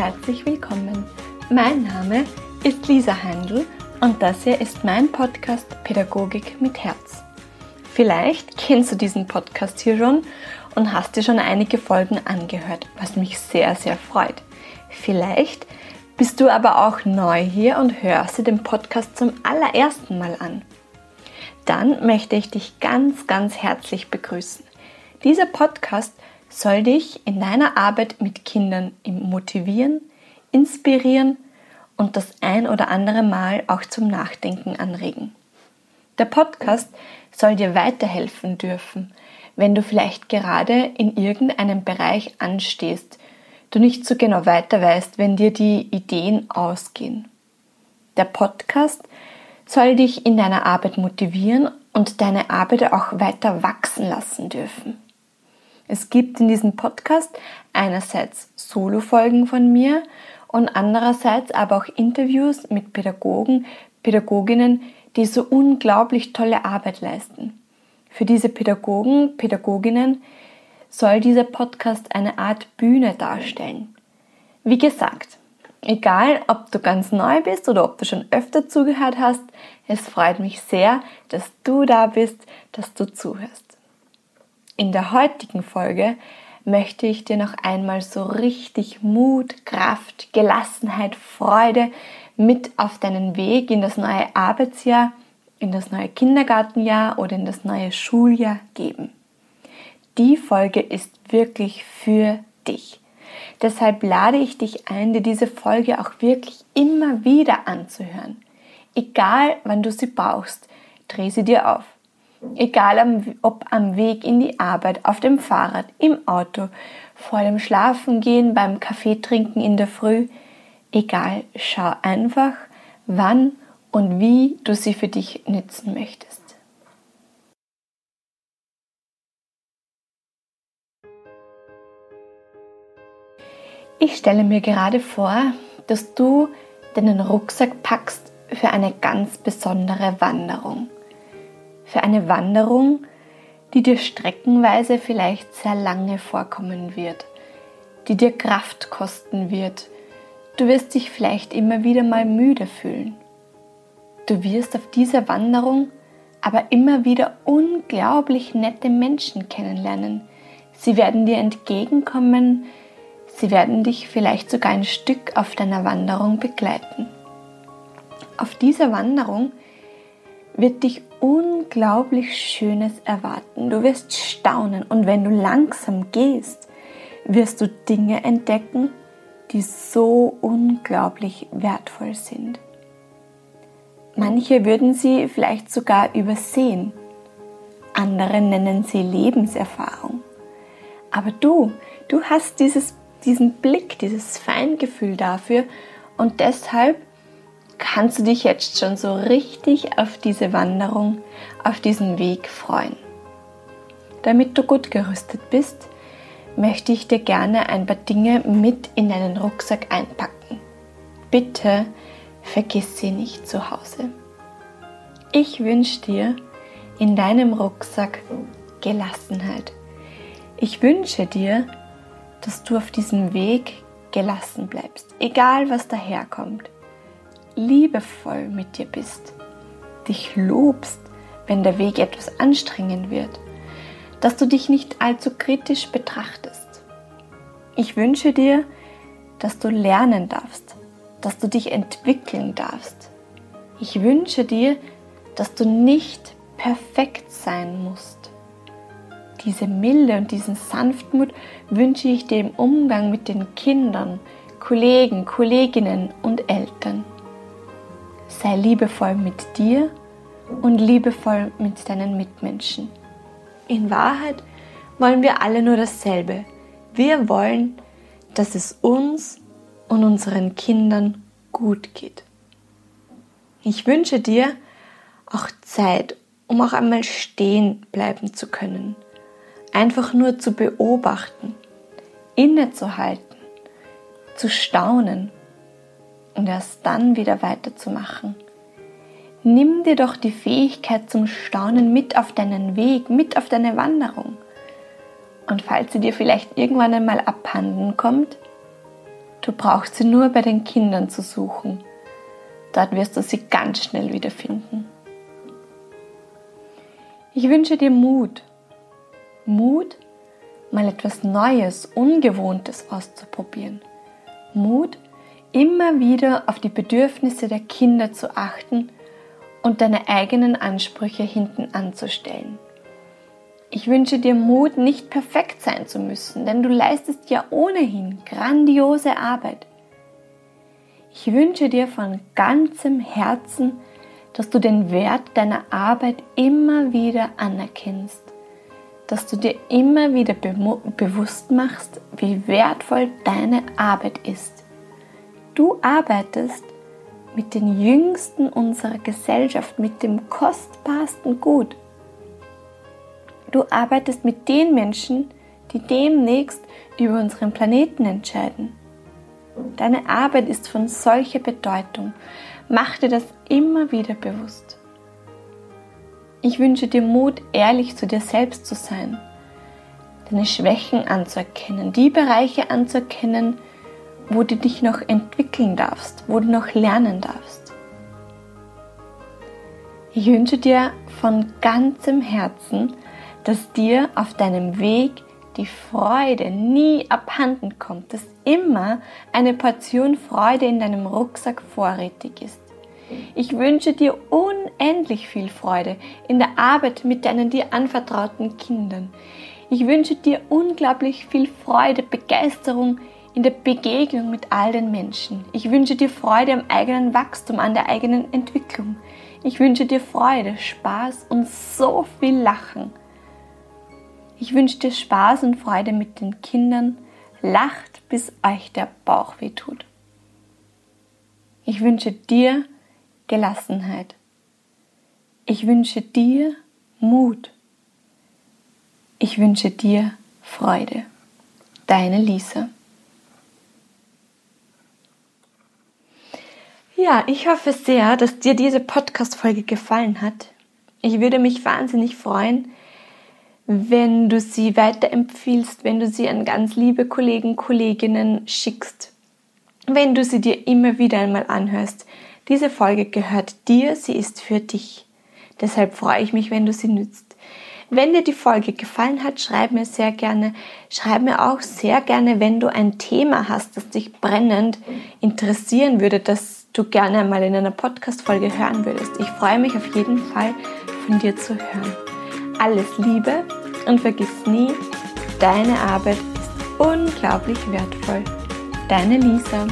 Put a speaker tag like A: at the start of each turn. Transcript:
A: herzlich willkommen. Mein Name ist Lisa Heindl und das hier ist mein Podcast Pädagogik mit Herz. Vielleicht kennst du diesen Podcast hier schon und hast dir schon einige Folgen angehört, was mich sehr, sehr freut. Vielleicht bist du aber auch neu hier und hörst dir den Podcast zum allerersten Mal an. Dann möchte ich dich ganz, ganz herzlich begrüßen. Dieser Podcast soll dich in deiner Arbeit mit Kindern motivieren, inspirieren und das ein oder andere Mal auch zum Nachdenken anregen. Der Podcast soll dir weiterhelfen dürfen, wenn du vielleicht gerade in irgendeinem Bereich anstehst, du nicht so genau weiter weißt, wenn dir die Ideen ausgehen. Der Podcast soll dich in deiner Arbeit motivieren und deine Arbeit auch weiter wachsen lassen dürfen. Es gibt in diesem Podcast einerseits Solo-Folgen von mir und andererseits aber auch Interviews mit Pädagogen, Pädagoginnen, die so unglaublich tolle Arbeit leisten. Für diese Pädagogen, Pädagoginnen soll dieser Podcast eine Art Bühne darstellen. Wie gesagt, egal ob du ganz neu bist oder ob du schon öfter zugehört hast, es freut mich sehr, dass du da bist, dass du zuhörst. In der heutigen Folge möchte ich dir noch einmal so richtig Mut, Kraft, Gelassenheit, Freude mit auf deinen Weg in das neue Arbeitsjahr, in das neue Kindergartenjahr oder in das neue Schuljahr geben. Die Folge ist wirklich für dich. Deshalb lade ich dich ein, dir diese Folge auch wirklich immer wieder anzuhören. Egal wann du sie brauchst, dreh sie dir auf. Egal ob am Weg in die Arbeit, auf dem Fahrrad, im Auto, vor dem Schlafengehen, beim Kaffee trinken in der Früh. Egal, schau einfach, wann und wie du sie für dich nützen möchtest. Ich stelle mir gerade vor, dass du deinen Rucksack packst für eine ganz besondere Wanderung für eine Wanderung, die dir streckenweise vielleicht sehr lange vorkommen wird, die dir Kraft kosten wird. Du wirst dich vielleicht immer wieder mal müde fühlen. Du wirst auf dieser Wanderung aber immer wieder unglaublich nette Menschen kennenlernen. Sie werden dir entgegenkommen, sie werden dich vielleicht sogar ein Stück auf deiner Wanderung begleiten. Auf dieser Wanderung wird dich unglaublich Schönes erwarten. Du wirst staunen und wenn du langsam gehst, wirst du Dinge entdecken, die so unglaublich wertvoll sind. Manche würden sie vielleicht sogar übersehen, andere nennen sie Lebenserfahrung. Aber du, du hast dieses, diesen Blick, dieses Feingefühl dafür und deshalb kannst du dich jetzt schon so richtig auf diese Wanderung, auf diesen Weg freuen. Damit du gut gerüstet bist, möchte ich dir gerne ein paar Dinge mit in deinen Rucksack einpacken. Bitte vergiss sie nicht zu Hause. Ich wünsche dir in deinem Rucksack Gelassenheit. Ich wünsche dir, dass du auf diesem Weg gelassen bleibst, egal was daherkommt liebevoll mit dir bist, dich lobst, wenn der Weg etwas anstrengend wird, dass du dich nicht allzu kritisch betrachtest. Ich wünsche dir, dass du lernen darfst, dass du dich entwickeln darfst. Ich wünsche dir, dass du nicht perfekt sein musst. Diese Milde und diesen Sanftmut wünsche ich dir im Umgang mit den Kindern, Kollegen, Kolleginnen und Eltern. Sei liebevoll mit dir und liebevoll mit deinen Mitmenschen. In Wahrheit wollen wir alle nur dasselbe. Wir wollen, dass es uns und unseren Kindern gut geht. Ich wünsche dir auch Zeit, um auch einmal stehen bleiben zu können. Einfach nur zu beobachten, innezuhalten, zu staunen und erst dann wieder weiterzumachen. Nimm dir doch die Fähigkeit zum Staunen mit auf deinen Weg, mit auf deine Wanderung. Und falls sie dir vielleicht irgendwann einmal abhanden kommt, Du brauchst sie nur bei den Kindern zu suchen. Dort wirst du sie ganz schnell wiederfinden. Ich wünsche dir Mut. Mut, mal etwas Neues, Ungewohntes auszuprobieren. Mut, immer wieder auf die Bedürfnisse der Kinder zu achten und deine eigenen Ansprüche hinten anzustellen. Ich wünsche dir Mut, nicht perfekt sein zu müssen, denn du leistest ja ohnehin grandiose Arbeit. Ich wünsche dir von ganzem Herzen, dass du den Wert deiner Arbeit immer wieder anerkennst, dass du dir immer wieder be bewusst machst, wie wertvoll deine Arbeit ist. Du arbeitest mit den Jüngsten unserer Gesellschaft, mit dem kostbarsten Gut. Du arbeitest mit den Menschen, die demnächst über unseren Planeten entscheiden. Deine Arbeit ist von solcher Bedeutung. Mach dir das immer wieder bewusst. Ich wünsche dir Mut, ehrlich zu dir selbst zu sein, deine Schwächen anzuerkennen, die Bereiche anzuerkennen, wo du dich noch entwickeln darfst, wo du noch lernen darfst. Ich wünsche dir von ganzem Herzen, dass dir auf deinem Weg die Freude nie abhanden kommt, dass immer eine Portion Freude in deinem Rucksack vorrätig ist. Ich wünsche dir unendlich viel Freude in der Arbeit mit deinen dir anvertrauten Kindern. Ich wünsche dir unglaublich viel Freude, Begeisterung in der Begegnung mit all den Menschen. Ich wünsche dir Freude am eigenen Wachstum, an der eigenen Entwicklung. Ich wünsche dir Freude, Spaß und so viel Lachen. Ich wünsche dir Spaß und Freude mit den Kindern. Lacht, bis euch der Bauch weh tut. Ich wünsche dir Gelassenheit. Ich wünsche dir Mut. Ich wünsche dir Freude. Deine Lisa. Ja, ich hoffe sehr, dass dir diese Podcast-Folge gefallen hat. Ich würde mich wahnsinnig freuen, wenn du sie weiterempfiehlst, wenn du sie an ganz liebe Kollegen, Kolleginnen schickst, wenn du sie dir immer wieder einmal anhörst. Diese Folge gehört dir, sie ist für dich. Deshalb freue ich mich, wenn du sie nützt. Wenn dir die Folge gefallen hat, schreib mir sehr gerne. Schreib mir auch sehr gerne, wenn du ein Thema hast, das dich brennend interessieren würde, das du gerne einmal in einer Podcast-Folge hören würdest. Ich freue mich auf jeden Fall, von dir zu hören. Alles Liebe und vergiss nie, deine Arbeit ist unglaublich wertvoll. Deine Lisa.